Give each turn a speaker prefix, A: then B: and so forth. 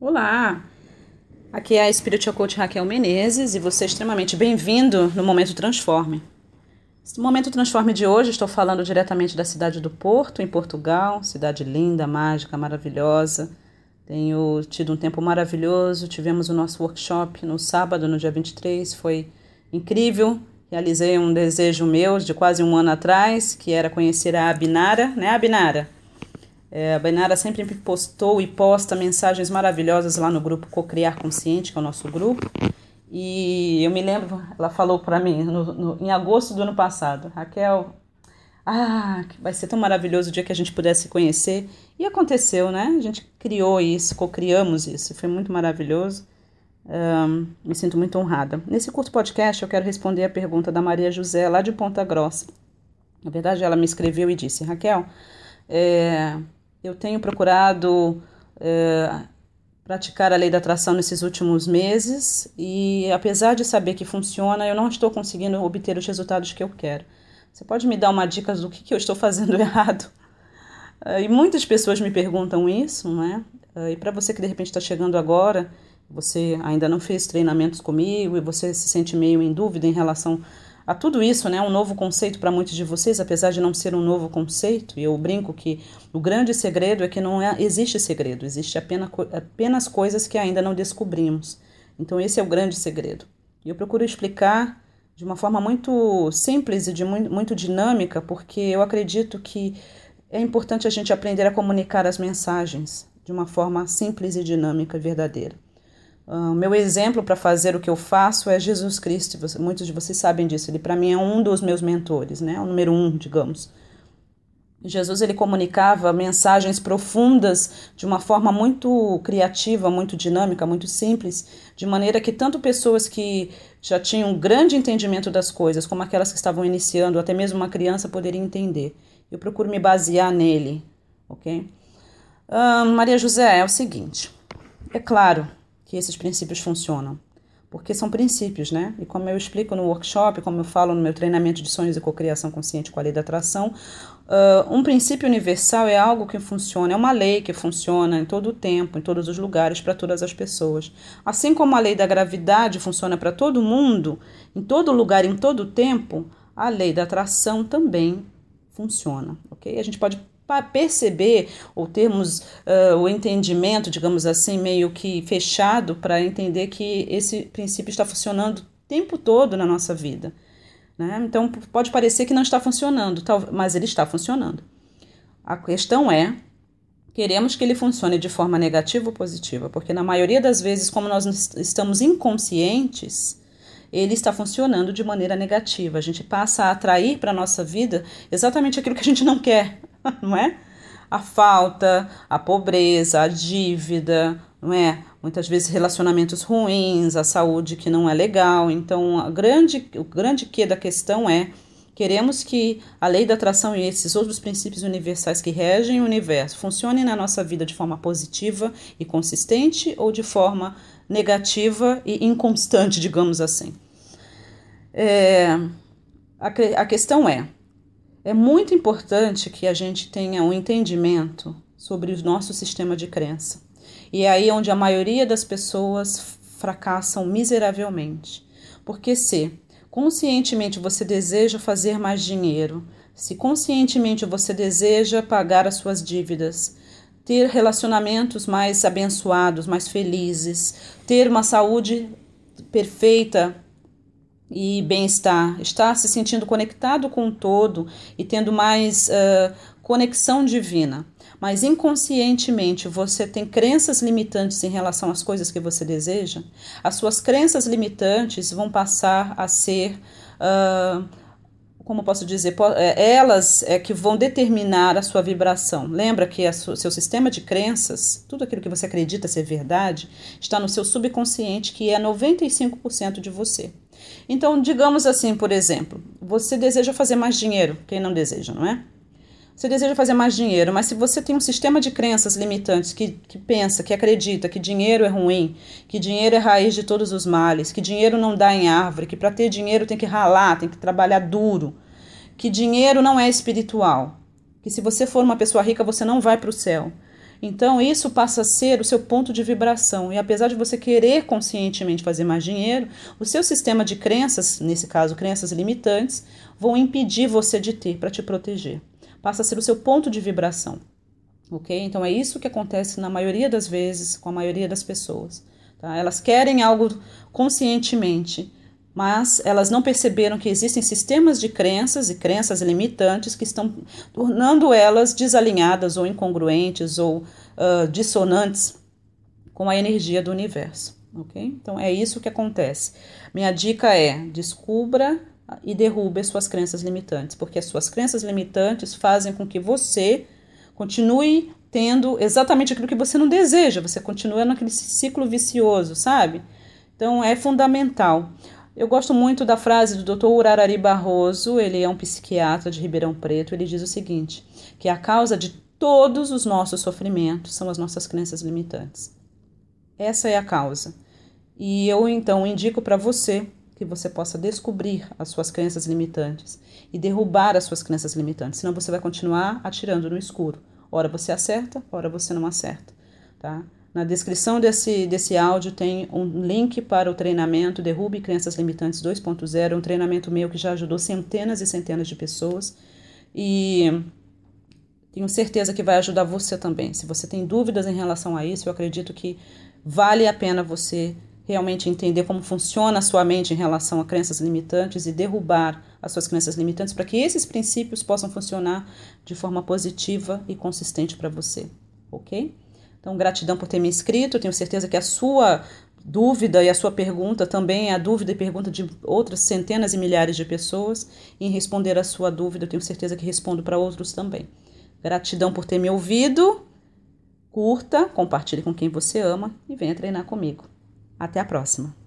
A: Olá! Aqui é a Spiritual Coach Raquel Menezes e você é extremamente bem-vindo no Momento Transforme. No Momento Transforme de hoje estou falando diretamente da cidade do Porto, em Portugal, cidade linda, mágica, maravilhosa. Tenho tido um tempo maravilhoso, tivemos o nosso workshop no sábado, no dia 23, foi incrível. Realizei um desejo meu de quase um ano atrás, que era conhecer a Abinara, né Abinara? É, a Benara sempre postou e posta mensagens maravilhosas lá no grupo Cocriar Consciente, que é o nosso grupo. E eu me lembro, ela falou para mim no, no, em agosto do ano passado, Raquel, ah, vai ser tão maravilhoso o dia que a gente pudesse conhecer. E aconteceu, né? A gente criou isso, cocriamos isso, foi muito maravilhoso. Um, me sinto muito honrada. Nesse curto podcast, eu quero responder a pergunta da Maria José, lá de Ponta Grossa. Na verdade, ela me escreveu e disse: Raquel, é, eu tenho procurado é, praticar a lei da atração nesses últimos meses e, apesar de saber que funciona, eu não estou conseguindo obter os resultados que eu quero. Você pode me dar uma dica do que, que eu estou fazendo errado? É, e muitas pessoas me perguntam isso, né? E para você que de repente está chegando agora, você ainda não fez treinamentos comigo e você se sente meio em dúvida em relação a tudo isso, né, um novo conceito para muitos de vocês, apesar de não ser um novo conceito, e eu brinco que o grande segredo é que não é, existe segredo, existe apenas, apenas coisas que ainda não descobrimos. Então esse é o grande segredo. E eu procuro explicar de uma forma muito simples e de muito, muito dinâmica, porque eu acredito que é importante a gente aprender a comunicar as mensagens de uma forma simples e dinâmica e verdadeira. Meu exemplo para fazer o que eu faço é Jesus Cristo. Muitos de vocês sabem disso. Ele, para mim, é um dos meus mentores, né? O número um, digamos. Jesus ele comunicava mensagens profundas de uma forma muito criativa, muito dinâmica, muito simples, de maneira que tanto pessoas que já tinham um grande entendimento das coisas, como aquelas que estavam iniciando, até mesmo uma criança poderia entender. Eu procuro me basear nele, ok? Maria José é o seguinte: é claro, que esses princípios funcionam. Porque são princípios, né? E como eu explico no workshop, como eu falo no meu treinamento de sonhos e cocriação consciente com a lei da atração, uh, um princípio universal é algo que funciona, é uma lei que funciona em todo o tempo, em todos os lugares, para todas as pessoas. Assim como a lei da gravidade funciona para todo mundo, em todo lugar, em todo o tempo, a lei da atração também funciona, ok? A gente pode perceber ou termos uh, o entendimento, digamos assim, meio que fechado para entender que esse princípio está funcionando o tempo todo na nossa vida. Né? Então pode parecer que não está funcionando, mas ele está funcionando. A questão é queremos que ele funcione de forma negativa ou positiva, porque na maioria das vezes, como nós estamos inconscientes, ele está funcionando de maneira negativa. A gente passa a atrair para a nossa vida exatamente aquilo que a gente não quer. não é? A falta, a pobreza, a dívida, não é? Muitas vezes relacionamentos ruins, a saúde que não é legal. Então, a grande, o grande que da questão é queremos que a lei da atração e esses outros princípios universais que regem o universo funcionem na nossa vida de forma positiva e consistente ou de forma negativa e inconstante, digamos assim. É, a, a questão é, é muito importante que a gente tenha um entendimento sobre o nosso sistema de crença. E é aí onde a maioria das pessoas fracassam miseravelmente. Porque se conscientemente você deseja fazer mais dinheiro, se conscientemente você deseja pagar as suas dívidas, ter relacionamentos mais abençoados, mais felizes, ter uma saúde perfeita, e bem-estar, estar se sentindo conectado com o todo e tendo mais uh, conexão divina. Mas inconscientemente você tem crenças limitantes em relação às coisas que você deseja, as suas crenças limitantes vão passar a ser. Uh, como posso dizer, é, elas é que vão determinar a sua vibração. Lembra que o seu sistema de crenças, tudo aquilo que você acredita ser verdade, está no seu subconsciente, que é 95% de você. Então, digamos assim, por exemplo, você deseja fazer mais dinheiro, quem não deseja, não é? Você deseja fazer mais dinheiro, mas se você tem um sistema de crenças limitantes que, que pensa, que acredita que dinheiro é ruim, que dinheiro é raiz de todos os males, que dinheiro não dá em árvore, que para ter dinheiro tem que ralar, tem que trabalhar duro, que dinheiro não é espiritual, que se você for uma pessoa rica você não vai para o céu, Então, isso passa a ser o seu ponto de vibração. E apesar de você querer conscientemente fazer mais dinheiro, o seu sistema de crenças, nesse caso, crenças limitantes, vão impedir você de ter para te proteger. Passa a ser o seu ponto de vibração. Ok? Então, é isso que acontece na maioria das vezes com a maioria das pessoas. Tá? Elas querem algo conscientemente mas elas não perceberam que existem sistemas de crenças e crenças limitantes que estão tornando elas desalinhadas ou incongruentes ou uh, dissonantes com a energia do universo, ok? Então é isso que acontece. Minha dica é descubra e derrube as suas crenças limitantes, porque as suas crenças limitantes fazem com que você continue tendo exatamente aquilo que você não deseja, você continua naquele ciclo vicioso, sabe? Então é fundamental. Eu gosto muito da frase do Dr. Urarari Barroso, ele é um psiquiatra de Ribeirão Preto, ele diz o seguinte, que a causa de todos os nossos sofrimentos são as nossas crenças limitantes. Essa é a causa. E eu então indico para você que você possa descobrir as suas crenças limitantes e derrubar as suas crenças limitantes, senão você vai continuar atirando no escuro. Ora você acerta, ora você não acerta, tá? Na descrição desse, desse áudio tem um link para o treinamento Derrube Crenças Limitantes 2.0, um treinamento meu que já ajudou centenas e centenas de pessoas e tenho certeza que vai ajudar você também. Se você tem dúvidas em relação a isso, eu acredito que vale a pena você realmente entender como funciona a sua mente em relação a crenças limitantes e derrubar as suas crenças limitantes para que esses princípios possam funcionar de forma positiva e consistente para você, ok? Então, gratidão por ter me inscrito. Tenho certeza que a sua dúvida e a sua pergunta também é a dúvida e pergunta de outras centenas e milhares de pessoas. E em responder a sua dúvida, tenho certeza que respondo para outros também. Gratidão por ter me ouvido. Curta, compartilhe com quem você ama e venha treinar comigo. Até a próxima!